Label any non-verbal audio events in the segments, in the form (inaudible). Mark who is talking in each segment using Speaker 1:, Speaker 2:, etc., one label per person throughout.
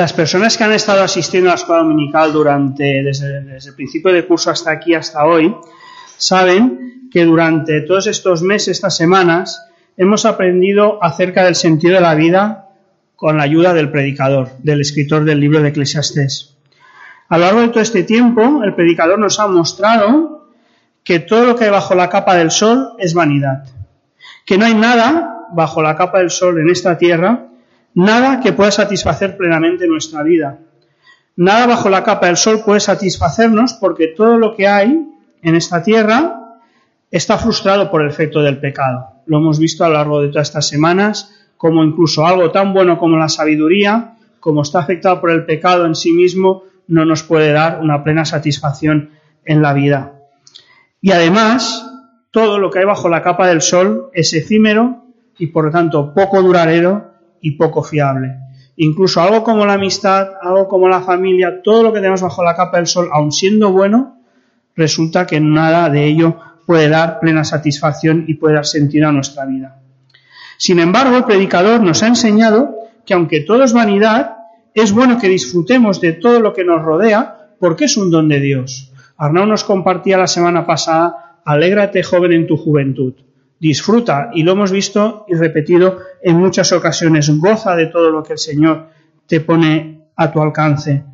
Speaker 1: Las personas que han estado asistiendo a la escuela dominical durante, desde, el principio del curso hasta aquí, hasta hoy, saben que durante todos estos meses, estas semanas, hemos aprendido acerca del sentido de la vida con la ayuda del predicador, del escritor del libro de Eclesiastés. A lo largo de todo este tiempo, el predicador nos ha mostrado que todo lo que hay bajo la capa del sol es vanidad, que no hay nada bajo la capa del sol en esta tierra Nada que pueda satisfacer plenamente nuestra vida. Nada bajo la capa del sol puede satisfacernos porque todo lo que hay en esta tierra está frustrado por el efecto del pecado. Lo hemos visto a lo largo de todas estas semanas, como incluso algo tan bueno como la sabiduría, como está afectado por el pecado en sí mismo, no nos puede dar una plena satisfacción en la vida. Y además, todo lo que hay bajo la capa del sol es efímero y por lo tanto poco duradero y poco fiable. Incluso algo como la amistad, algo como la familia, todo lo que tenemos bajo la capa del sol, aun siendo bueno, resulta que nada de ello puede dar plena satisfacción y puede dar sentido a nuestra vida. Sin embargo, el predicador nos ha enseñado que aunque todo es vanidad, es bueno que disfrutemos de todo lo que nos rodea porque es un don de Dios. Arnau nos compartía la semana pasada, alégrate joven en tu juventud disfruta, y lo hemos visto y repetido en muchas ocasiones, goza de todo lo que el Señor te pone a tu alcance.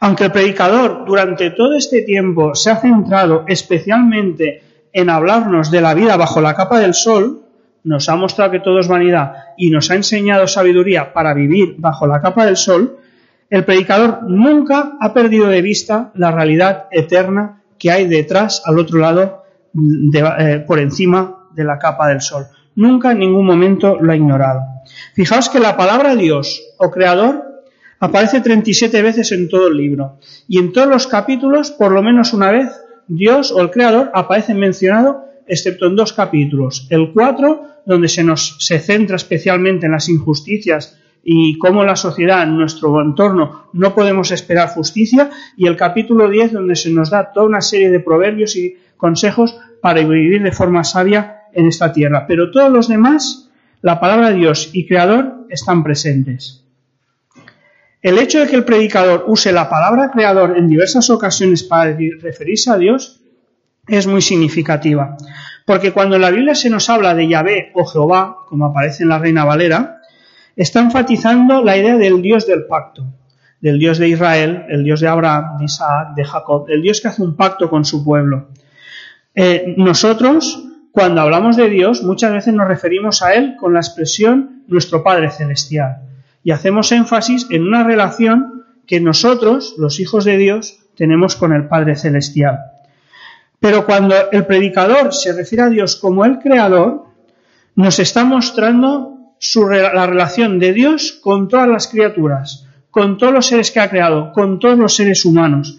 Speaker 1: Aunque el predicador durante todo este tiempo se ha centrado especialmente en hablarnos de la vida bajo la capa del sol, nos ha mostrado que todo es vanidad y nos ha enseñado sabiduría para vivir bajo la capa del sol, el predicador nunca ha perdido de vista la realidad eterna que hay detrás, al otro lado eh, por encima de la capa del sol. Nunca en ningún momento lo ha ignorado. Fijaos que la palabra Dios o Creador aparece 37 veces en todo el libro. Y en todos los capítulos, por lo menos una vez, Dios o el Creador aparece mencionado, excepto en dos capítulos. El 4, donde se nos se centra especialmente en las injusticias y cómo la sociedad, en nuestro entorno, no podemos esperar justicia, y el capítulo 10, donde se nos da toda una serie de proverbios y consejos para vivir de forma sabia en esta tierra. Pero todos los demás, la palabra Dios y Creador están presentes. El hecho de que el predicador use la palabra creador en diversas ocasiones para referirse a Dios es muy significativa. Porque cuando en la Biblia se nos habla de Yahvé o Jehová, como aparece en la Reina Valera, está enfatizando la idea del Dios del pacto, del Dios de Israel, el Dios de Abraham, de Isaac, de Jacob, el Dios que hace un pacto con su pueblo. Eh, nosotros, cuando hablamos de Dios, muchas veces nos referimos a Él con la expresión nuestro Padre Celestial. Y hacemos énfasis en una relación que nosotros, los hijos de Dios, tenemos con el Padre Celestial. Pero cuando el predicador se refiere a Dios como el Creador, nos está mostrando la relación de Dios con todas las criaturas, con todos los seres que ha creado, con todos los seres humanos.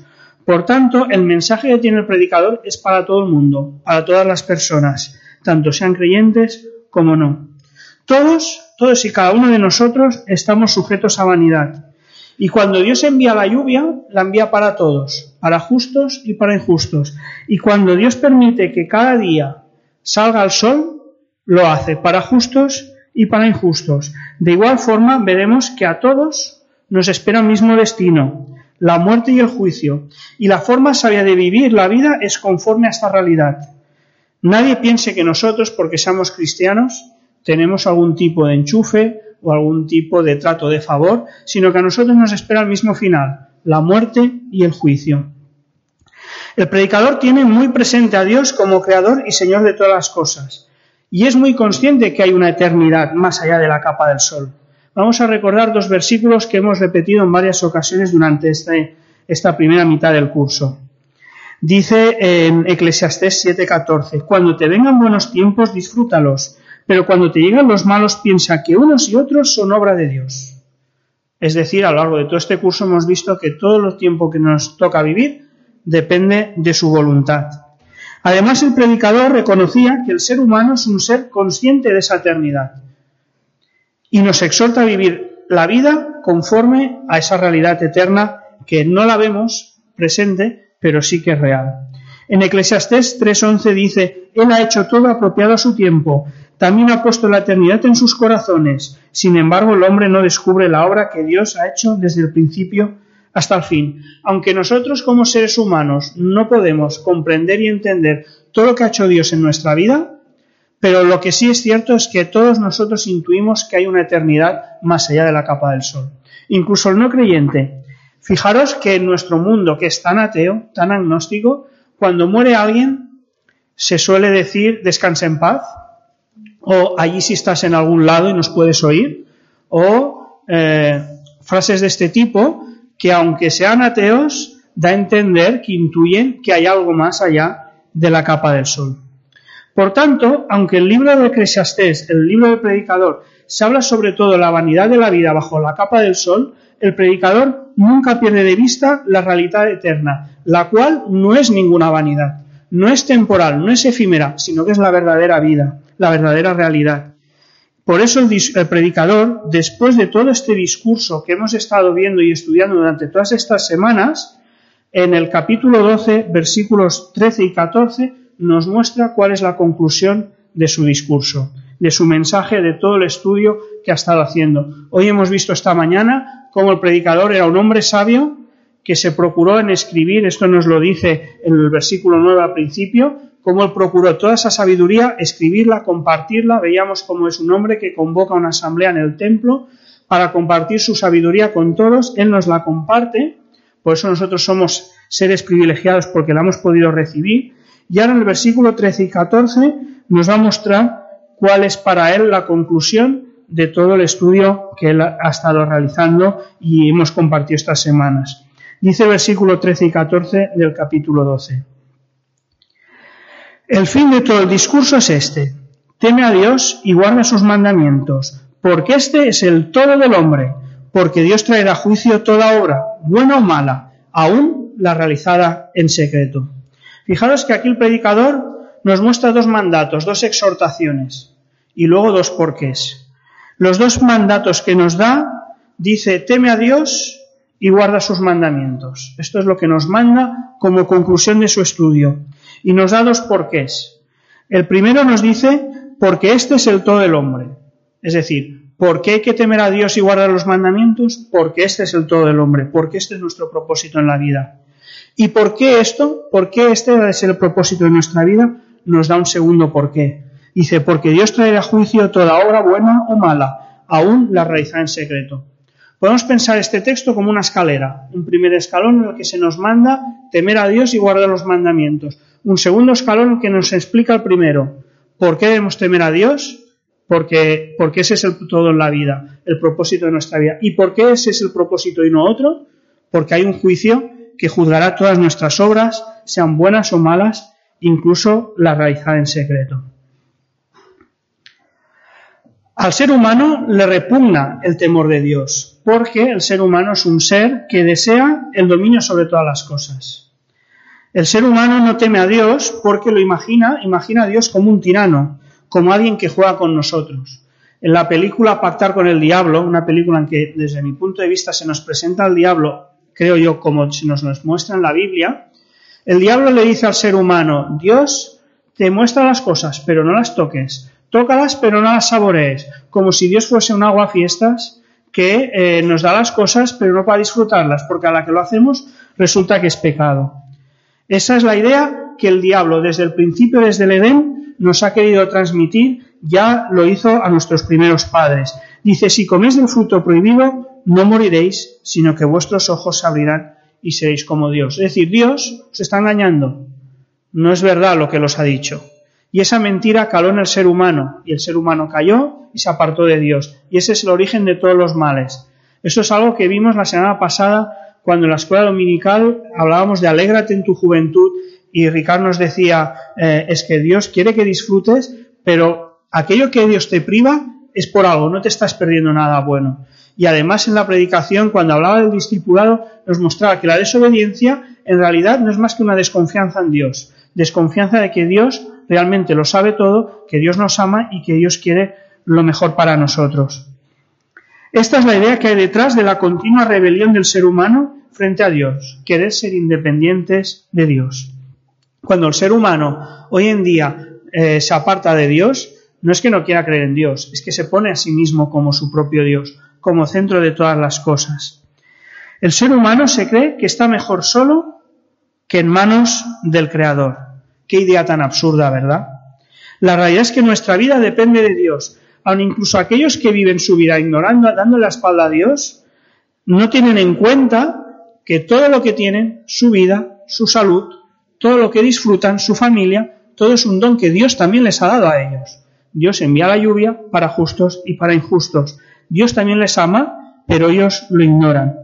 Speaker 1: Por tanto, el mensaje que tiene el predicador es para todo el mundo, para todas las personas, tanto sean creyentes como no. Todos, todos y cada uno de nosotros estamos sujetos a vanidad. Y cuando Dios envía la lluvia, la envía para todos, para justos y para injustos. Y cuando Dios permite que cada día salga el sol, lo hace para justos y para injustos. De igual forma, veremos que a todos nos espera el mismo destino, la muerte y el juicio, y la forma sabia de vivir la vida es conforme a esta realidad. Nadie piense que nosotros, porque seamos cristianos, tenemos algún tipo de enchufe o algún tipo de trato de favor, sino que a nosotros nos espera el mismo final, la muerte y el juicio. El predicador tiene muy presente a Dios como creador y señor de todas las cosas, y es muy consciente que hay una eternidad más allá de la capa del sol. Vamos a recordar dos versículos que hemos repetido en varias ocasiones durante esta primera mitad del curso. Dice en Eclesiastés 7:14, cuando te vengan buenos tiempos, disfrútalos, pero cuando te lleguen los malos, piensa que unos y otros son obra de Dios. Es decir, a lo largo de todo este curso hemos visto que todo el tiempo que nos toca vivir depende de su voluntad. Además, el predicador reconocía que el ser humano es un ser consciente de esa eternidad y nos exhorta a vivir la vida conforme a esa realidad eterna que no la vemos presente, pero sí que es real. En Eclesiastés 3.11 dice, Él ha hecho todo apropiado a su tiempo, también ha puesto la eternidad en sus corazones. Sin embargo, el hombre no descubre la obra que Dios ha hecho desde el principio hasta el fin. Aunque nosotros como seres humanos no podemos comprender y entender todo lo que ha hecho Dios en nuestra vida, pero lo que sí es cierto es que todos nosotros intuimos que hay una eternidad más allá de la capa del sol. Incluso el no creyente. Fijaros que en nuestro mundo, que es tan ateo, tan agnóstico, cuando muere alguien, se suele decir descansa en paz, o allí si estás en algún lado y nos puedes oír, o eh, frases de este tipo que aunque sean ateos, da a entender que intuyen que hay algo más allá de la capa del sol. Por tanto, aunque el libro de Eclesiastés, el libro del predicador, se habla sobre todo de la vanidad de la vida bajo la capa del sol, el predicador nunca pierde de vista la realidad eterna, la cual no es ninguna vanidad, no es temporal, no es efímera, sino que es la verdadera vida, la verdadera realidad. Por eso el, predicador, después de todo este discurso que hemos estado viendo y estudiando durante todas estas semanas, en el capítulo 12, versículos 13 y 14, nos muestra cuál es la conclusión de su discurso, de su mensaje, de todo el estudio que ha estado haciendo. Hoy hemos visto esta mañana cómo el predicador era un hombre sabio que se procuró en escribir, esto nos lo dice en el versículo 9 al principio, cómo él procuró toda esa sabiduría, escribirla, compartirla. Veíamos cómo es un hombre que convoca una asamblea en el templo para compartir su sabiduría con todos. Él nos la comparte, por eso nosotros somos seres privilegiados porque la hemos podido recibir. Y ahora en el versículo 13 y 14 nos va a mostrar cuál es para él la conclusión de todo el estudio que él ha estado realizando y hemos compartido estas semanas. Dice el versículo 13 y 14 del capítulo 12. El fin de todo el discurso es este. Teme a Dios y guarda sus mandamientos, porque este es el todo del hombre, porque Dios traerá juicio toda obra, buena o mala, aún la realizada en secreto. Fijaros que aquí el predicador nos muestra dos mandatos, dos exhortaciones y luego dos porqués. Los dos mandatos que nos da, dice, teme a Dios y guarda sus mandamientos. Esto es lo que nos manda como conclusión de su estudio y nos da dos porqués. El primero nos dice, porque este es el todo del hombre. Es decir, ¿por qué hay que temer a Dios y guardar los mandamientos? Porque este es el todo del hombre, porque este es nuestro propósito en la vida. ¿Y por qué esto? ¿Por qué este es el propósito de nuestra vida? Nos da un segundo porqué. Dice, porque Dios traerá juicio toda obra buena o mala, aún la realiza en secreto. Podemos pensar este texto como una escalera, un primer escalón en el que se nos manda temer a Dios y guardar los mandamientos un segundo escalón que nos explica el primero. ¿Por qué debemos temer a Dios? Porque, porque ese es el todo en la vida, el propósito de nuestra vida. ¿Y por qué ese es el propósito y no otro? Porque hay un juicio que juzgará todas nuestras obras, sean buenas o malas, incluso la realizada en secreto. Al ser humano le repugna el temor de Dios, porque el ser humano es un ser que desea el dominio sobre todas las cosas. El ser humano no teme a Dios porque lo imagina, imagina a Dios como un tirano, como alguien que juega con nosotros. En la película Pactar con el Diablo, una película en que desde mi punto de vista se nos presenta al diablo, creo yo, como nos, nos muestra en la Biblia, el diablo le dice al ser humano, Dios te muestra las cosas, pero no las toques, tócalas, pero no las saborees, como si Dios fuese un agua fiestas que eh, nos da las cosas, pero no para disfrutarlas, porque a la que lo hacemos resulta que es pecado. Esa es la idea que el diablo desde el principio, desde el Edén, nos ha querido transmitir, ya lo hizo a nuestros primeros padres. Dice, si coméis del fruto prohibido, no moriréis, sino que vuestros ojos se abrirán y seréis como Dios. Es decir, Dios os está engañando. No es verdad lo que los ha dicho. Y esa mentira caló en el ser humano, y el ser humano cayó y se apartó de Dios. Y ese es el origen de todos los males. Eso es algo que vimos la semana pasada cuando en la escuela dominical hablábamos de alégrate en tu juventud y Ricardo nos decía, eh, es que Dios quiere que disfrutes, pero aquello que Dios te priva es por algo, no te estás perdiendo nada bueno. Y además en la predicación, cuando hablaba del discipulado, nos mostraba que la desobediencia en realidad no es más que una desconfianza en Dios, desconfianza de que Dios realmente lo sabe todo, que Dios nos ama y que Dios quiere lo mejor para nosotros. Esta es la idea que hay detrás de la continua rebelión del ser humano frente a Dios, querer ser independientes de Dios. Cuando el ser humano hoy en día eh, se aparta de Dios, no es que no quiera creer en Dios, es que se pone a sí mismo como su propio Dios, como centro de todas las cosas. El ser humano se cree que está mejor solo que en manos del Creador. Qué idea tan absurda, ¿verdad? La realidad es que nuestra vida depende de Dios. Aun incluso aquellos que viven su vida ignorando, dando la espalda a Dios, no tienen en cuenta que todo lo que tienen, su vida, su salud, todo lo que disfrutan, su familia, todo es un don que Dios también les ha dado a ellos. Dios envía la lluvia para justos y para injustos. Dios también les ama, pero ellos lo ignoran.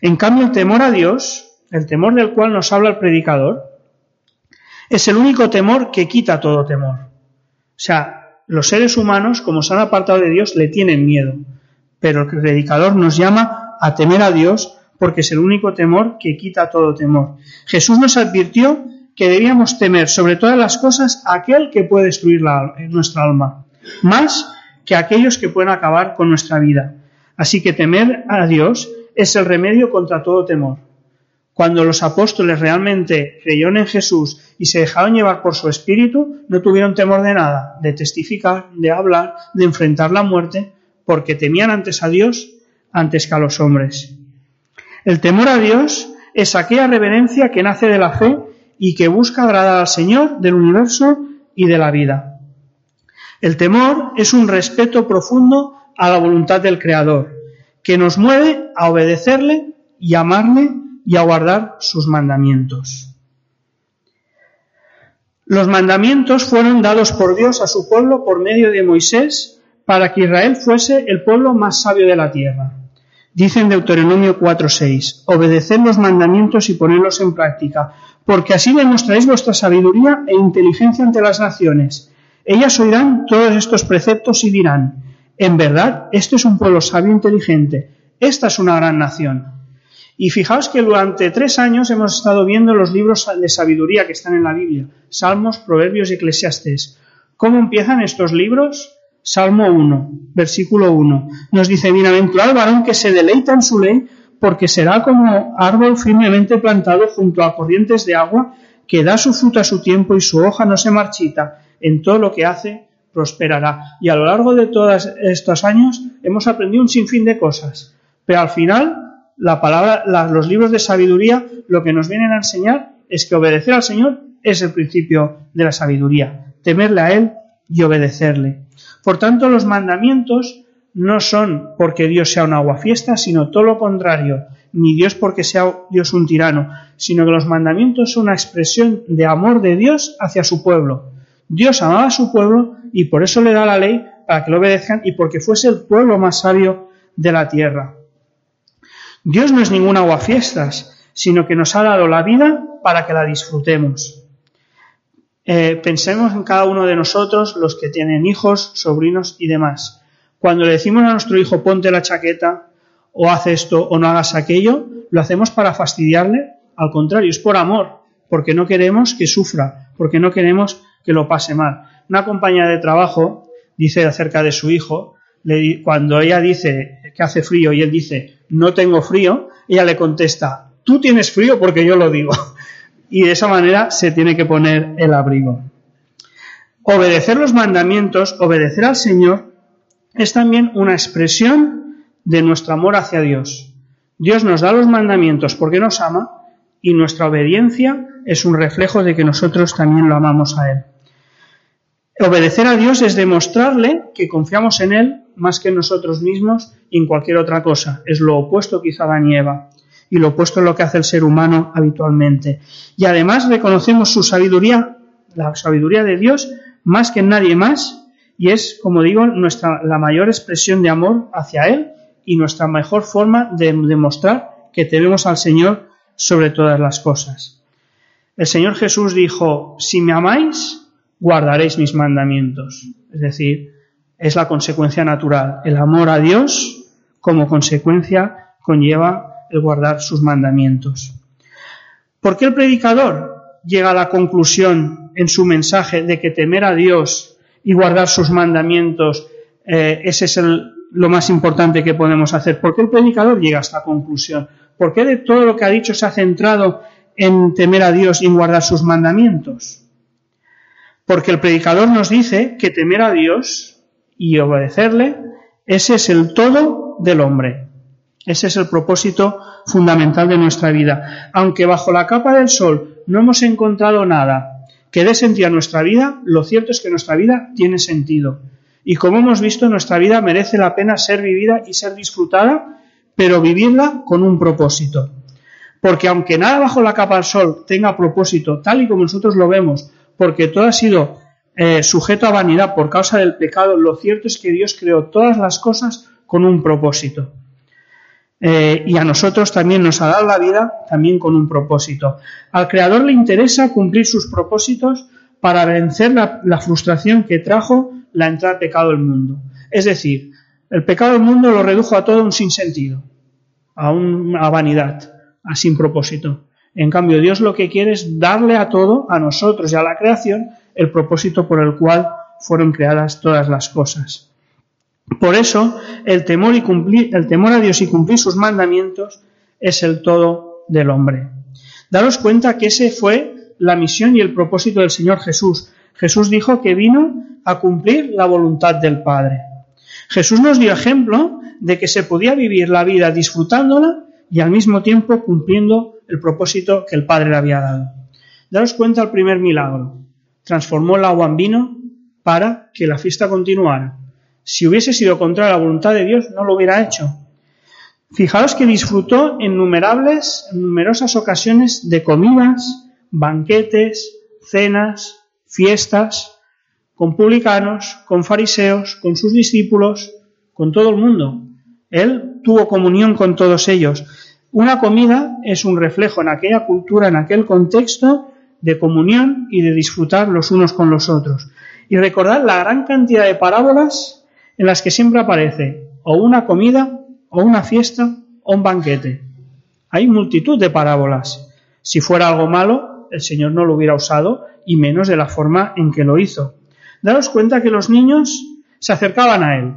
Speaker 1: En cambio, el temor a Dios, el temor del cual nos habla el predicador, es el único temor que quita todo temor. O sea, los seres humanos, como se han apartado de Dios, le tienen miedo. Pero el predicador nos llama a temer a Dios porque es el único temor que quita todo temor. Jesús nos advirtió que debíamos temer sobre todas las cosas aquel que puede destruir nuestra alma, más que aquellos que pueden acabar con nuestra vida. Así que temer a Dios es el remedio contra todo temor. Cuando los apóstoles realmente creyeron en Jesús y se dejaron llevar por su espíritu, no tuvieron temor de nada, de testificar, de hablar, de enfrentar la muerte, porque temían antes a Dios antes que a los hombres. El temor a Dios es aquella reverencia que nace de la fe y que busca agradar al Señor del universo y de la vida. El temor es un respeto profundo a la voluntad del Creador, que nos mueve a obedecerle y amarle y a guardar sus mandamientos. Los mandamientos fueron dados por Dios a su pueblo por medio de Moisés para que Israel fuese el pueblo más sabio de la tierra. Dice en Deuteronomio 4:6, obedeced los mandamientos y ponedlos en práctica, porque así demostráis vuestra sabiduría e inteligencia ante las naciones. Ellas oirán todos estos preceptos y dirán, en verdad, este es un pueblo sabio e inteligente, esta es una gran nación. Y fijaos que durante tres años hemos estado viendo los libros de sabiduría que están en la Biblia, Salmos, Proverbios y Eclesiastés. ¿Cómo empiezan estos libros? Salmo 1, versículo 1. Nos dice, bienaventurado el varón que se deleita en su ley, porque será como árbol firmemente plantado junto a corrientes de agua, que da su fruto a su tiempo y su hoja no se marchita. En todo lo que hace, prosperará. Y a lo largo de todos estos años hemos aprendido un sinfín de cosas. Pero al final, la palabra, los libros de sabiduría lo que nos vienen a enseñar es que obedecer al Señor es el principio de la sabiduría. Temerle a Él y obedecerle. Por tanto, los mandamientos no son porque Dios sea un aguafiesta, sino todo lo contrario, ni Dios porque sea Dios un tirano, sino que los mandamientos son una expresión de amor de Dios hacia su pueblo. Dios amaba a su pueblo y por eso le da la ley para que lo obedezcan y porque fuese el pueblo más sabio de la tierra. Dios no es ningún aguafiestas, sino que nos ha dado la vida para que la disfrutemos. Eh, pensemos en cada uno de nosotros, los que tienen hijos, sobrinos y demás. Cuando le decimos a nuestro hijo ponte la chaqueta, o haz esto, o no hagas aquello, lo hacemos para fastidiarle. Al contrario, es por amor, porque no queremos que sufra, porque no queremos que lo pase mal. Una compañera de trabajo dice acerca de su hijo, cuando ella dice que hace frío y él dice no tengo frío, ella le contesta tú tienes frío porque yo lo digo (laughs) y de esa manera se tiene que poner el abrigo. Obedecer los mandamientos, obedecer al Señor, es también una expresión de nuestro amor hacia Dios. Dios nos da los mandamientos porque nos ama y nuestra obediencia es un reflejo de que nosotros también lo amamos a Él. Obedecer a Dios es demostrarle que confiamos en Él más que en nosotros mismos y en cualquier otra cosa. Es lo opuesto quizá a y lo opuesto es lo que hace el ser humano habitualmente. Y además reconocemos su sabiduría, la sabiduría de Dios, más que en nadie más, y es, como digo, nuestra, la mayor expresión de amor hacia Él y nuestra mejor forma de demostrar que tenemos al Señor sobre todas las cosas. El Señor Jesús dijo, si me amáis, guardaréis mis mandamientos. Es decir, es la consecuencia natural. El amor a Dios, como consecuencia, conlleva el guardar sus mandamientos. ¿Por qué el predicador llega a la conclusión en su mensaje de que temer a Dios y guardar sus mandamientos, eh, es lo más importante que podemos hacer? ¿Por qué el predicador llega a esta conclusión? ¿Por qué de todo lo que ha dicho se ha centrado en temer a Dios y en guardar sus mandamientos? Porque el predicador nos dice que temer a Dios y obedecerle, ese es el todo del hombre. Ese es el propósito fundamental de nuestra vida. Aunque bajo la capa del sol no hemos encontrado nada que dé sentido a nuestra vida, lo cierto es que nuestra vida tiene sentido. Y como hemos visto, nuestra vida merece la pena ser vivida y ser disfrutada, pero vivirla con un propósito. Porque aunque nada bajo la capa del sol tenga propósito, tal y como nosotros lo vemos, porque todo ha sido eh, sujeto a vanidad por causa del pecado, lo cierto es que Dios creó todas las cosas con un propósito. Eh, y a nosotros también nos ha dado la vida también con un propósito. Al Creador le interesa cumplir sus propósitos para vencer la, frustración que trajo la entrada pecado al mundo. Es decir, el pecado del mundo lo redujo a todo un sinsentido, a una vanidad, a sin propósito. En cambio, Dios lo que quiere es darle a todo, a nosotros y a la creación, el propósito por el cual fueron creadas todas las cosas. Por eso, el temor, y cumplir, el temor a Dios y cumplir sus mandamientos es el todo del hombre. Daros cuenta que ese fue la misión y el propósito del Señor Jesús. Jesús dijo que vino a cumplir la voluntad del Padre. Jesús nos dio ejemplo de que se podía vivir la vida disfrutándola y al mismo tiempo cumpliendo el propósito que el Padre le había dado. Daros cuenta el primer milagro. Transformó el agua en vino para que la fiesta continuara. Si hubiese sido contra la voluntad de Dios, no lo hubiera hecho. Fijaos que disfrutó en numerables, en numerosas ocasiones de comidas, banquetes, cenas, fiestas, con publicanos, con fariseos, con sus discípulos, con todo el mundo. Él tuvo comunión con todos ellos. Una comida es un reflejo en aquella cultura, en aquel contexto de comunión y de disfrutar los unos con los otros. Y recordar la gran cantidad de parábolas en las que siempre aparece o una comida, o una fiesta, o un banquete. Hay multitud de parábolas. Si fuera algo malo, el Señor no lo hubiera usado, y menos de la forma en que lo hizo. Daros cuenta que los niños se acercaban a Él.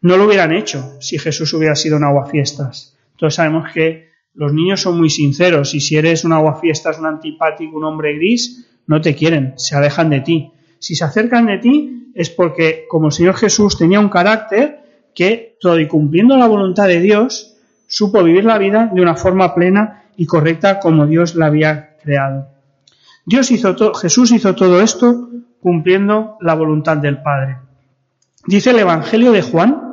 Speaker 1: No lo hubieran hecho si Jesús hubiera sido un aguafiestas. Todos sabemos que los niños son muy sinceros y si eres un aguafiestas, un antipático, un hombre gris, no te quieren, se alejan de ti. Si se acercan de ti, es porque como el Señor Jesús tenía un carácter que, todo y cumpliendo la voluntad de Dios, supo vivir la vida de una forma plena y correcta como Dios la había creado. Dios hizo Jesús hizo todo esto cumpliendo la voluntad del Padre. Dice el Evangelio de Juan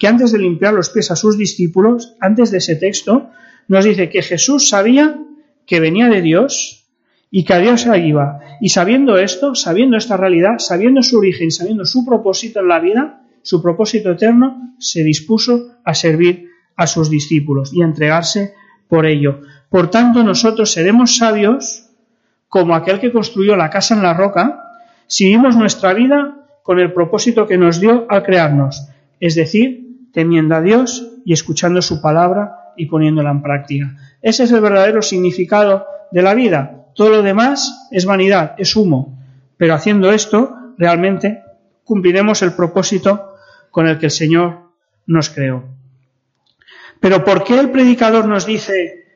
Speaker 1: que antes de limpiar los pies a sus discípulos, antes de ese texto, nos dice que Jesús sabía que venía de Dios y que a Dios iba. Y sabiendo esto, sabiendo esta realidad, sabiendo su origen, sabiendo su propósito en la vida, su propósito eterno, se dispuso a servir a sus discípulos y a entregarse por ello. Por tanto, nosotros seremos sabios como aquel que construyó la casa en la roca, si vivimos nuestra vida con el propósito que nos dio al crearnos, es decir, temiendo a Dios y escuchando su palabra y poniéndola en práctica. Ese es el verdadero significado de la vida, todo lo demás es vanidad, es humo. Pero haciendo esto, realmente cumpliremos el propósito con el que el Señor nos creó. Pero ¿por qué el predicador nos dice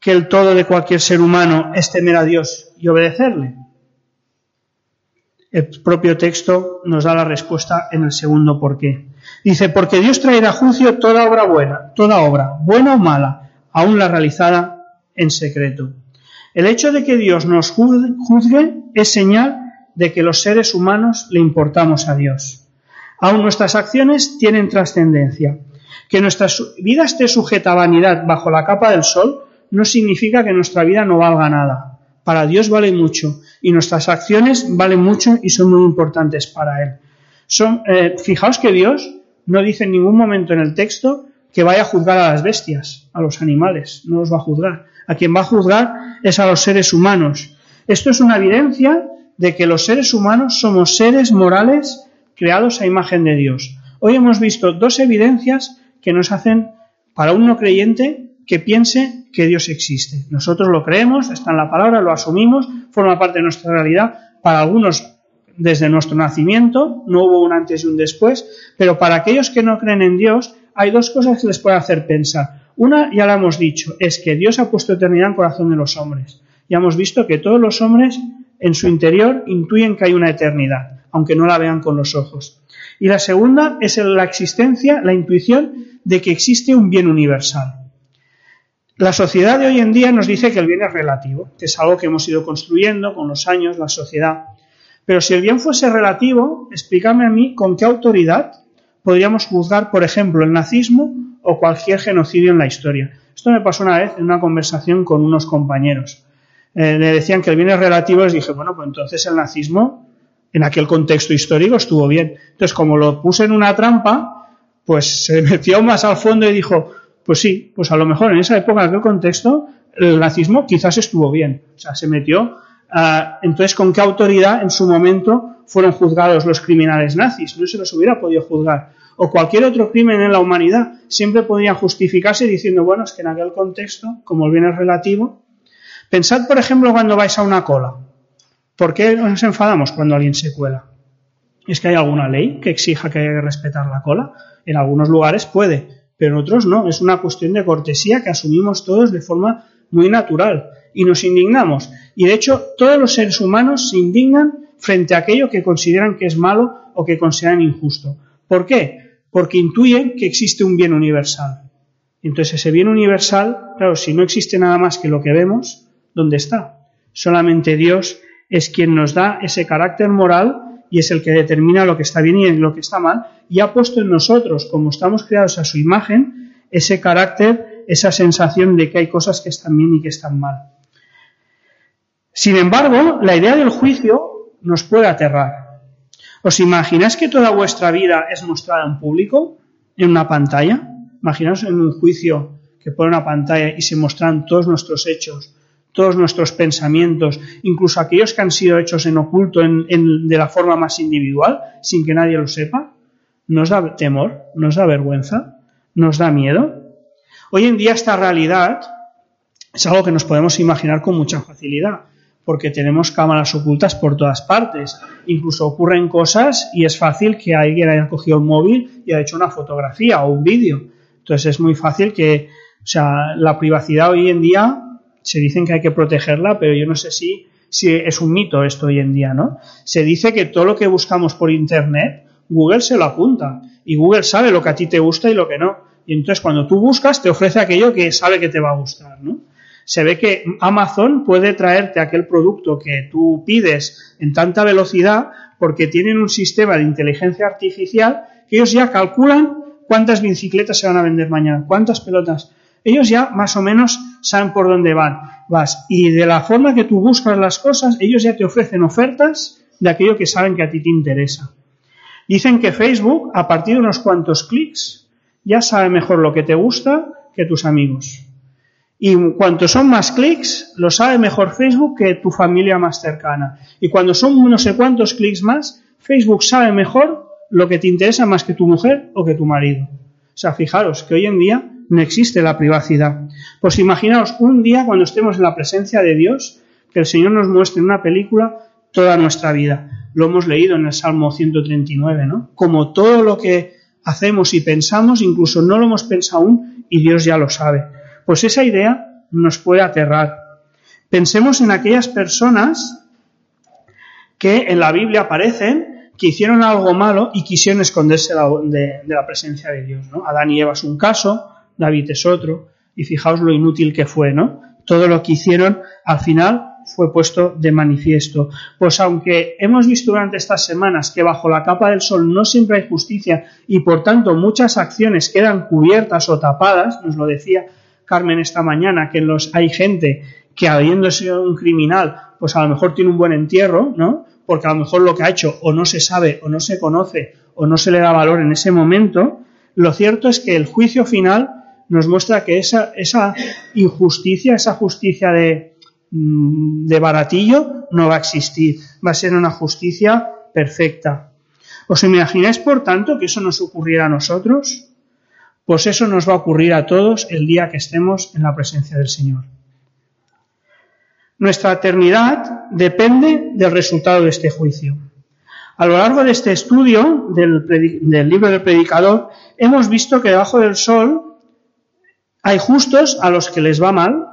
Speaker 1: que el todo de cualquier ser humano es temer a Dios y obedecerle? El propio texto nos da la respuesta en el segundo por qué. Dice, porque Dios traerá juicio toda obra buena, toda obra, buena o mala, aun la realizada en secreto. El hecho de que Dios nos juzgue es señal de que los seres humanos le importamos a Dios. Aun nuestras acciones tienen trascendencia. Que nuestra vida esté sujeta a vanidad bajo la capa del sol no significa que nuestra vida no valga nada. Para Dios vale mucho y nuestras acciones valen mucho y son muy importantes para Él. Son, eh, fijaos que Dios no dice en ningún momento en el texto que vaya a juzgar a las bestias, a los animales, no los va a juzgar a quien va a juzgar es a los seres humanos. Esto es una evidencia de que los seres humanos somos seres morales creados a imagen de Dios. Hoy hemos visto dos evidencias que nos hacen, para un no creyente, que piense que Dios existe. Nosotros lo creemos, está en la palabra, lo asumimos, forma parte de nuestra realidad. Para algunos, desde nuestro nacimiento, no hubo un antes y un después, pero para aquellos que no creen en Dios, hay dos cosas que les puede hacer pensar. Una, ya la hemos dicho, es que Dios ha puesto eternidad en el corazón de los hombres. Ya hemos visto que todos los hombres en su interior intuyen que hay una eternidad, aunque no la vean con los ojos. Y la segunda es la existencia, la intuición de que existe un bien universal. La sociedad de hoy en día nos dice que el bien es relativo, que es algo que hemos ido construyendo con los años, la sociedad. Pero si el bien fuese relativo, explícame a mí con qué autoridad podríamos juzgar, por ejemplo, el nazismo o cualquier genocidio en la historia. Esto me pasó una vez en una conversación con unos compañeros. Eh, le decían que el bien es relativo, les dije, bueno, pues entonces el nazismo en aquel contexto histórico estuvo bien. Entonces, como lo puse en una trampa, pues se (laughs) metió más al fondo y dijo, pues sí, pues a lo mejor en esa época, en aquel contexto, el nazismo quizás estuvo bien. O sea, se metió. Ah, entonces, ¿con qué autoridad en su momento fueron juzgados los criminales nazis? No se los hubiera podido juzgar o cualquier otro crimen en la humanidad, siempre podría justificarse diciendo, bueno, es que en aquel contexto, como el bien es relativo, pensad, por ejemplo, cuando vais a una cola. ¿Por qué nos enfadamos cuando alguien se cuela? ¿Es que hay alguna ley que exija que hay que respetar la cola? En algunos lugares puede, pero en otros no. Es una cuestión de cortesía que asumimos todos de forma muy natural y nos indignamos. Y de hecho, todos los seres humanos se indignan frente a aquello que consideran que es malo o que consideran injusto. ¿Por qué? porque intuyen que existe un bien universal. Entonces ese bien universal, claro, si no existe nada más que lo que vemos, ¿dónde está? Solamente Dios es quien nos da ese carácter moral y es el que determina lo que está bien y lo que está mal, y ha puesto en nosotros, como estamos creados a su imagen, ese carácter, esa sensación de que hay cosas que están bien y que están mal. Sin embargo, la idea del juicio nos puede aterrar, ¿Os imagináis que toda vuestra vida es mostrada en público, en una pantalla? Imaginaos en un juicio que pone una pantalla y se muestran todos nuestros hechos, todos nuestros pensamientos, incluso aquellos que han sido hechos en oculto de la forma más individual, sin que nadie lo sepa. ¿Nos da temor? ¿Nos da vergüenza? ¿Nos da miedo? Hoy en día esta realidad es algo que nos podemos imaginar con mucha facilidad porque tenemos cámaras ocultas por todas partes. Incluso ocurren cosas y es fácil que alguien haya cogido un móvil y haya hecho una fotografía o un vídeo. Entonces es muy fácil que, o sea, la privacidad hoy en día se dicen que hay que protegerla, pero yo no sé si, si es un mito esto hoy en día, ¿no? Se dice que todo lo que buscamos por internet, Google se lo apunta y Google sabe lo que a ti te gusta y lo que no. Y entonces cuando tú buscas te ofrece aquello que sabe que te va a gustar, ¿no? Se ve que Amazon puede traerte aquel producto que tú pides en tanta velocidad porque tienen un sistema de inteligencia artificial que ellos ya calculan cuántas bicicletas se van a vender mañana, cuántas pelotas. Ellos ya más o menos saben por dónde van, vas. Y de la forma que tú buscas las cosas, ellos ya te ofrecen ofertas de aquello que saben que a ti te interesa. Dicen que Facebook, a partir de unos cuantos clics, ya sabe mejor lo que te gusta que tus amigos. Y cuanto son más clics, lo sabe mejor Facebook que tu familia más cercana. Y cuando son no sé cuántos clics más, Facebook sabe mejor lo que te interesa más que tu mujer o que tu marido. O sea, fijaros que hoy en día no existe la privacidad. Pues imaginaos un día cuando estemos en la presencia de Dios, que el Señor nos muestre en una película toda nuestra vida. Lo hemos leído en el Salmo 139, ¿no? Como todo lo que hacemos y pensamos, incluso no lo hemos pensado aún y Dios ya lo sabe. Pues esa idea nos puede aterrar. Pensemos en aquellas personas que en la Biblia aparecen que hicieron algo malo y quisieron esconderse de, la presencia de Dios. ¿no? Adán y Eva es un caso, David es otro, y fijaos lo inútil que fue, ¿no? Todo lo que hicieron al final fue puesto de manifiesto. Pues aunque hemos visto durante estas semanas que bajo la capa del sol no siempre hay justicia y por tanto muchas acciones quedan cubiertas o tapadas, nos lo decía Carmen esta mañana, que los, hay gente que habiendo sido un criminal, pues a lo mejor tiene un buen entierro, ¿no? Porque a lo mejor lo que ha hecho o no se sabe o no se conoce o no se le da valor en ese momento, lo cierto es que el juicio final nos muestra que esa, esa injusticia, esa justicia de, mm, de baratillo no va a existir, va a ser una justicia perfecta. ¿Os imagináis, por tanto, que eso nos ocurriera a nosotros? Pues eso nos va a ocurrir a todos el día que estemos en la presencia del Señor. Nuestra eternidad depende del resultado de este juicio. A lo largo de este estudio del, libro del predicador, hemos visto que debajo del sol hay justos a los que les va mal,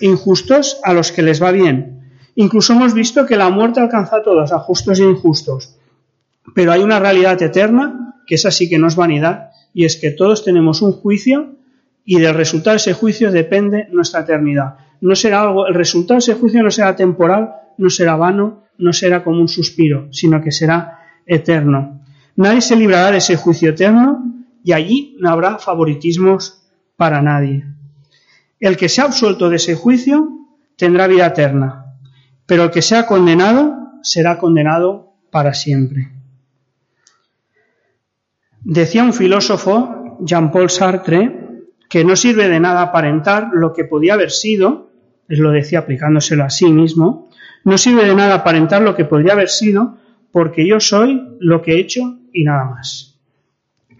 Speaker 1: injustos a los que les va bien. Incluso hemos visto que la muerte alcanza a todos, a justos e injustos. Pero hay una realidad eterna, que es así que no es vanidad, y es que todos tenemos un juicio y del resultado de ese juicio depende nuestra eternidad. No será algo, el resultado de ese juicio no será temporal, no será vano, no será como un suspiro, sino que será eterno. Nadie se librará de ese juicio eterno y allí no habrá favoritismos para nadie. El que sea absuelto de ese juicio tendrá vida eterna, pero el que sea condenado será condenado para siempre. Decía un filósofo, Jean-Paul Sartre, que no sirve de nada aparentar lo que podía haber sido, es lo decía aplicándoselo a sí mismo, no sirve de nada aparentar lo que podría haber sido, porque yo soy lo que he hecho y nada más.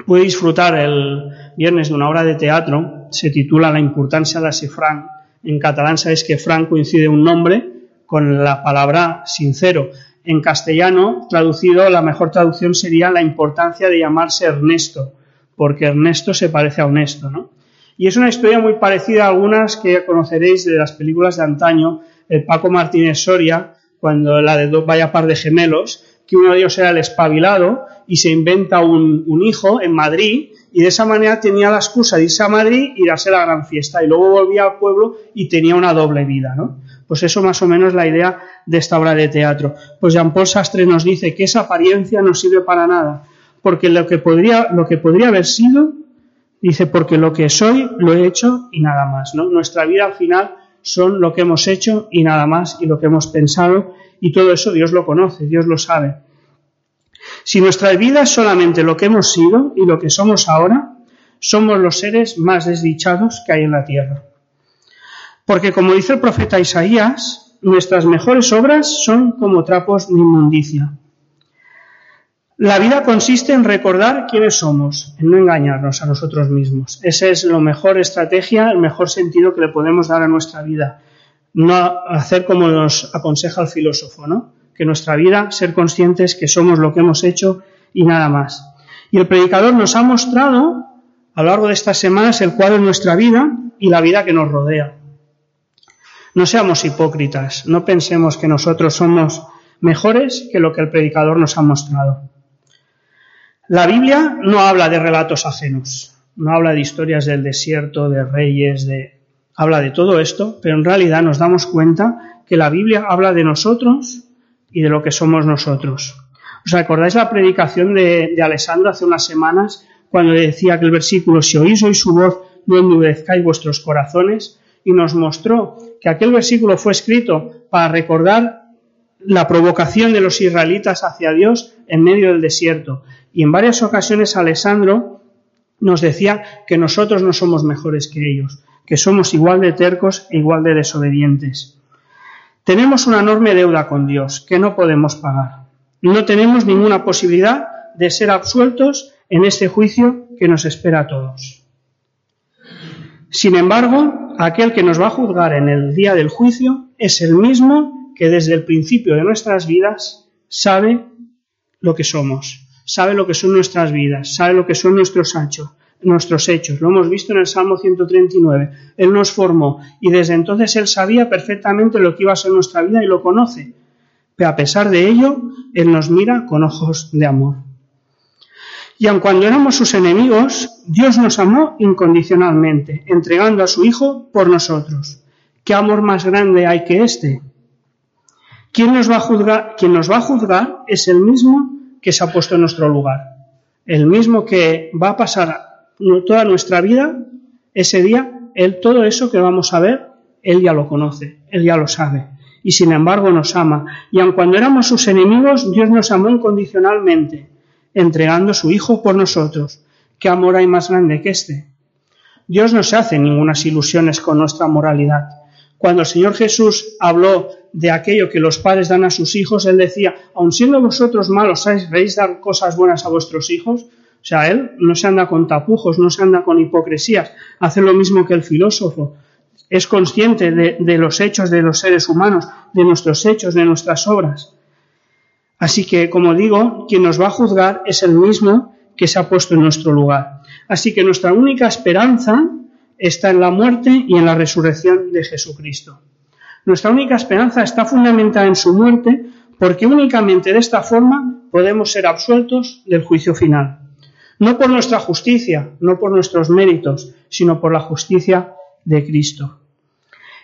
Speaker 1: Pude disfrutar el viernes de una obra de teatro, se titula La importancia de ser franc. En catalán sabes que franc coincide un nombre con la palabra sincero. En castellano, traducido, la mejor traducción sería la importancia de llamarse Ernesto, porque Ernesto se parece a honesto, ¿no? Y es una historia muy parecida a algunas que conoceréis de las películas de antaño, el Paco Martínez Soria, cuando la de dos vaya par de gemelos, que uno de ellos era el espabilado y se inventa un, hijo en Madrid y de esa manera tenía la excusa de irse a Madrid y darse la gran fiesta y luego volvía al pueblo y tenía una doble vida, ¿no? Pues eso más o menos la idea de esta obra de teatro. Pues Jean-Paul Sastre nos dice que esa apariencia no sirve para nada, porque lo que podría, lo que podría haber sido, dice, porque lo que soy lo he hecho y nada más, ¿no? Nuestra vida al final son lo que hemos hecho y nada más, y lo que hemos pensado, y todo eso Dios lo conoce, Dios lo sabe. Si nuestra vida es solamente lo que hemos sido y lo que somos ahora, somos los seres más desdichados que hay en la tierra. Porque como dice el profeta Isaías, nuestras mejores obras son como trapos de inmundicia. La vida consiste en recordar quiénes somos, en no engañarnos a nosotros mismos. Esa es la mejor estrategia, el mejor sentido que le podemos dar a nuestra vida. No hacer como nos aconseja el filósofo, ¿no? Que nuestra vida, ser conscientes que somos lo que hemos hecho y nada más. Y el predicador nos ha mostrado a lo largo de estas semanas el cuadro de nuestra vida y la vida que nos rodea. No seamos hipócritas, no pensemos que nosotros somos mejores que lo que el predicador nos ha mostrado. La Biblia no habla de relatos ajenos, no habla de historias del desierto, de reyes, de habla de todo esto, pero en realidad nos damos cuenta que la Biblia habla de nosotros y de lo que somos nosotros. ¿Os acordáis la predicación de, de Alessandro hace unas semanas cuando decía que el versículo, si oís hoy su voz, no endurezcáis vuestros corazones? Y nos mostró que aquel versículo fue escrito para recordar la provocación de los israelitas hacia Dios en medio del desierto. Y en varias ocasiones Alessandro nos decía que nosotros no somos mejores que ellos, que somos igual de tercos e igual de desobedientes. Tenemos una enorme deuda con Dios que no podemos pagar. No tenemos ninguna posibilidad de ser absueltos en este juicio que nos espera a todos. Sin embargo, aquel que nos va a juzgar en el día del juicio es el mismo que desde el principio de nuestras vidas sabe lo que somos, sabe lo que son nuestras vidas, sabe lo que son nuestros hechos, nuestros hechos. Lo hemos visto en el Salmo 139. Él nos formó y desde entonces Él sabía perfectamente lo que iba a ser nuestra vida y lo conoce. Pero a pesar de ello, Él nos mira con ojos de amor. Y aun cuando éramos sus enemigos, Dios nos amó incondicionalmente, entregando a su Hijo por nosotros. ¿Qué amor más grande hay que este? Quien nos va a juzgar es el mismo que se ha puesto en nuestro lugar. El mismo que va a pasar toda nuestra vida, ese día, él todo eso que vamos a ver, él ya lo conoce, él ya lo sabe. Y sin embargo nos ama. Y aun cuando éramos sus enemigos, Dios nos amó incondicionalmente entregando su Hijo por nosotros. ¿Qué amor hay más grande que este? Dios no se hace ninguna ilusiones con nuestra moralidad. Cuando el Señor Jesús habló de aquello que los padres dan a sus hijos, Él decía, aun siendo vosotros malos, ¿sabéis dar cosas buenas a vuestros hijos? O sea, Él no se anda con tapujos, no se anda con hipocresías, hace lo mismo que el filósofo. Es consciente de los hechos de los seres humanos, de nuestros hechos, de nuestras obras. Así que, como digo, quien nos va a juzgar es el mismo que se ha puesto en nuestro lugar. Así que nuestra única esperanza está en la muerte y en la resurrección de Jesucristo. Nuestra única esperanza está fundamentada en su muerte porque únicamente de esta forma podemos ser absueltos del juicio final. No por nuestra justicia, no por nuestros méritos, sino por la justicia de Cristo.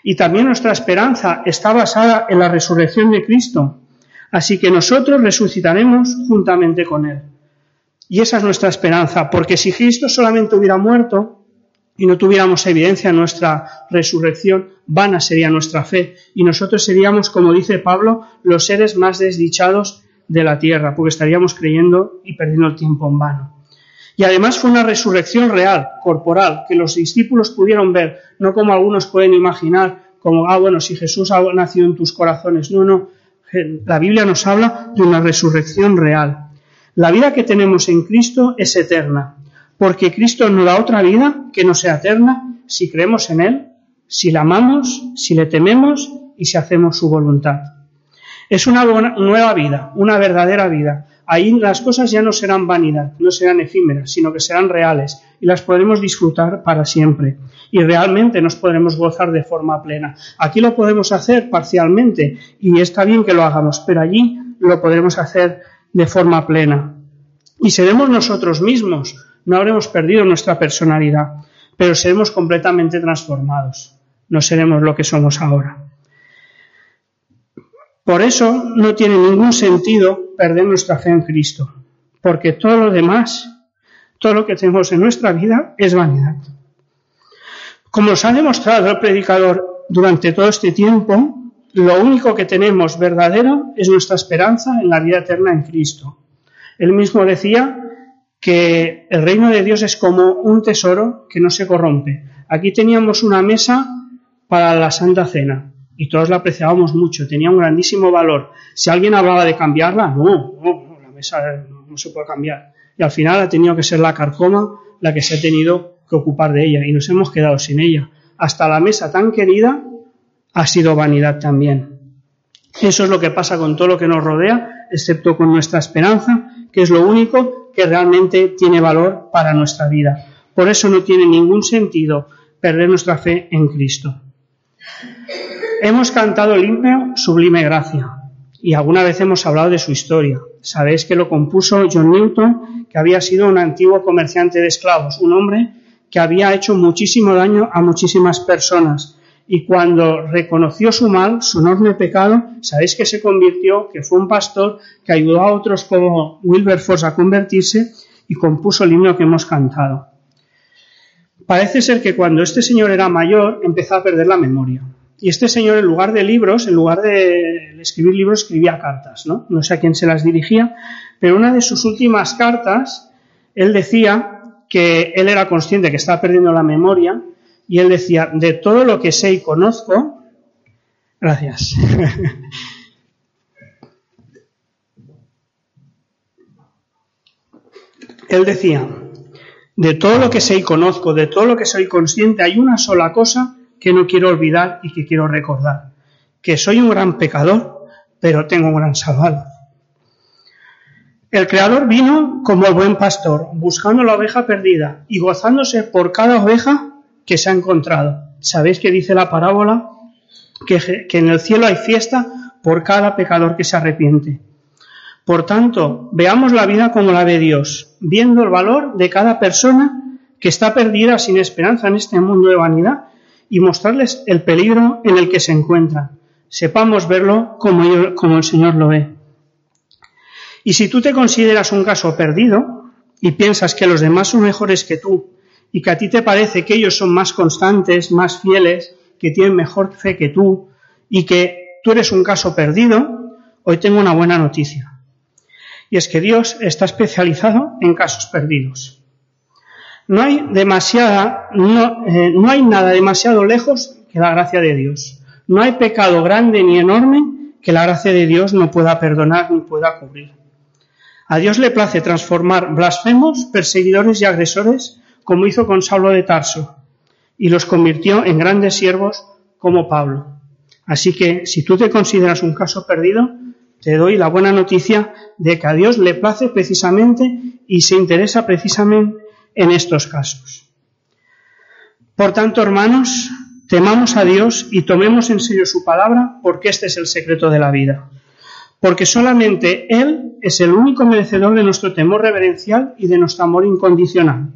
Speaker 1: Y también nuestra esperanza está basada en la resurrección de Cristo. Así que nosotros resucitaremos juntamente con Él. Y esa es nuestra esperanza, porque si Cristo solamente hubiera muerto y no tuviéramos evidencia de nuestra resurrección, vana sería nuestra fe y nosotros seríamos, como dice Pablo, los seres más desdichados de la tierra, porque estaríamos creyendo y perdiendo el tiempo en vano. Y además fue una resurrección real, corporal, que los discípulos pudieron ver, no como algunos pueden imaginar, como, ah, bueno, si Jesús ha nacido en tus corazones. No, no, la Biblia nos habla de una resurrección real. La vida que tenemos en Cristo es eterna, porque Cristo no da otra vida que no sea eterna si creemos en Él, si la amamos, si le tememos y si hacemos su voluntad. Es una nueva vida, una verdadera vida. Ahí las cosas ya no serán vanidad, no serán efímeras, sino que serán reales y las podremos disfrutar para siempre. Y realmente nos podremos gozar de forma plena. Aquí lo podemos hacer parcialmente y está bien que lo hagamos, pero allí lo podremos hacer de forma plena. Y seremos nosotros mismos, no habremos perdido nuestra personalidad, pero seremos completamente transformados, no seremos lo que somos ahora. Por eso no tiene ningún sentido perder nuestra fe en Cristo, porque todo lo demás, todo lo que tenemos en nuestra vida es vanidad. Como os ha demostrado el predicador durante todo este tiempo, lo único que tenemos verdadero es nuestra esperanza en la vida eterna en Cristo. Él mismo decía que el reino de Dios es como un tesoro que no se corrompe. Aquí teníamos una mesa para la Santa Cena y todos la apreciábamos mucho, tenía un grandísimo valor. Si alguien hablaba de cambiarla, no, no, la mesa no se puede cambiar. Y al final ha tenido que ser la carcoma la que se ha tenido que ocupar de ella y nos hemos quedado sin ella. Hasta la mesa tan querida ha sido vanidad también. Eso es lo que pasa con todo lo que nos rodea, excepto con nuestra esperanza, que es lo único que realmente tiene valor para nuestra vida. Por eso no tiene ningún sentido perder nuestra fe en Cristo. Hemos cantado el himno Sublime Gracia y alguna vez hemos hablado de su historia. Sabéis que lo compuso John Newton, que había sido un antiguo comerciante de esclavos, un hombre que había hecho muchísimo daño a muchísimas personas y cuando reconoció su mal, su enorme pecado, sabéis que se convirtió, que fue un pastor que ayudó a otros como Wilberforce a convertirse y compuso el himno que hemos cantado. Parece ser que cuando este señor era mayor empezó a perder la memoria. Y este señor, en lugar de libros, en lugar de escribir libros, escribía cartas, ¿no? No sé a quién se las dirigía, pero una de sus últimas cartas, él decía que él era consciente que estaba perdiendo la memoria y él decía, de todo lo que sé y conozco, gracias. (laughs) él decía, de todo lo que sé y conozco, de todo lo que soy consciente, hay una sola cosa que no quiero olvidar y que quiero recordar, que soy un gran pecador, pero tengo un gran salvador. El Creador vino como el buen pastor, buscando la oveja perdida y gozándose por cada oveja que se ha encontrado. ¿Sabéis que dice la parábola? Que, que en el cielo hay fiesta por cada pecador que se arrepiente. Por tanto, veamos la vida como la ve Dios, viendo el valor de cada persona que está perdida sin esperanza en este mundo de vanidad y mostrarles el peligro en el que se encuentran. Sepamos verlo como, como el Señor lo ve. Y si tú te consideras un caso perdido y piensas que los demás son mejores que tú y que a ti te parece que ellos son más constantes, más fieles, que tienen mejor fe que tú y que tú eres un caso perdido, hoy tengo una buena noticia. Y es que Dios está especializado en casos perdidos. No hay demasiada, no, eh, no hay nada demasiado lejos que la gracia de Dios. No hay pecado grande ni enorme que la gracia de Dios no pueda perdonar ni pueda cubrir. A Dios le place transformar blasfemos, perseguidores y agresores como hizo con Saulo de Tarso, y los convirtió en grandes siervos como Pablo. Así que si tú te consideras un caso perdido, te doy la buena noticia de que a Dios le place precisamente y se interesa precisamente en estos casos. Por tanto, hermanos, temamos a Dios y tomemos en serio su palabra porque este es el secreto de la vida. Porque solamente Él es el único merecedor de nuestro temor reverencial y de nuestro amor incondicional.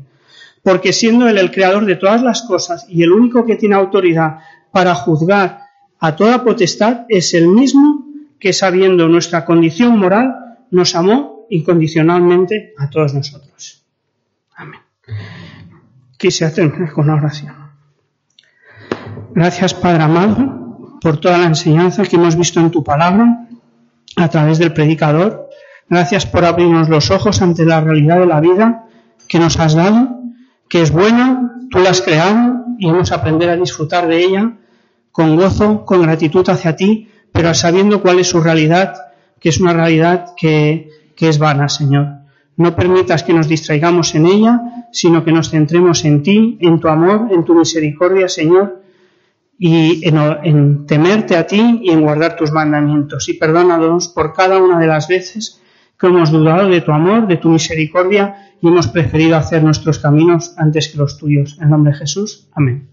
Speaker 1: Porque siendo Él el creador de todas las cosas y el único que tiene autoridad para juzgar a toda potestad, es el mismo que sabiendo nuestra condición moral nos amó incondicionalmente a todos nosotros. Quise hacer con una oración. Gracias, Padre amado, por toda la enseñanza que hemos visto en tu palabra a través del predicador. Gracias por abrirnos los ojos ante la realidad de la vida que nos has dado, que es buena, tú la has creado y hemos aprendido a disfrutar de ella con gozo, con gratitud hacia ti, pero sabiendo cuál es su realidad, que es una realidad que, que es vana, Señor. No permitas que nos distraigamos en ella, sino que nos centremos en ti, en tu amor, en tu misericordia, Señor, y en, temerte a ti y en guardar tus mandamientos. Y perdónanos por cada una de las veces que hemos dudado de tu amor, de tu misericordia y hemos preferido hacer nuestros caminos antes que los tuyos. En nombre de Jesús. Amén.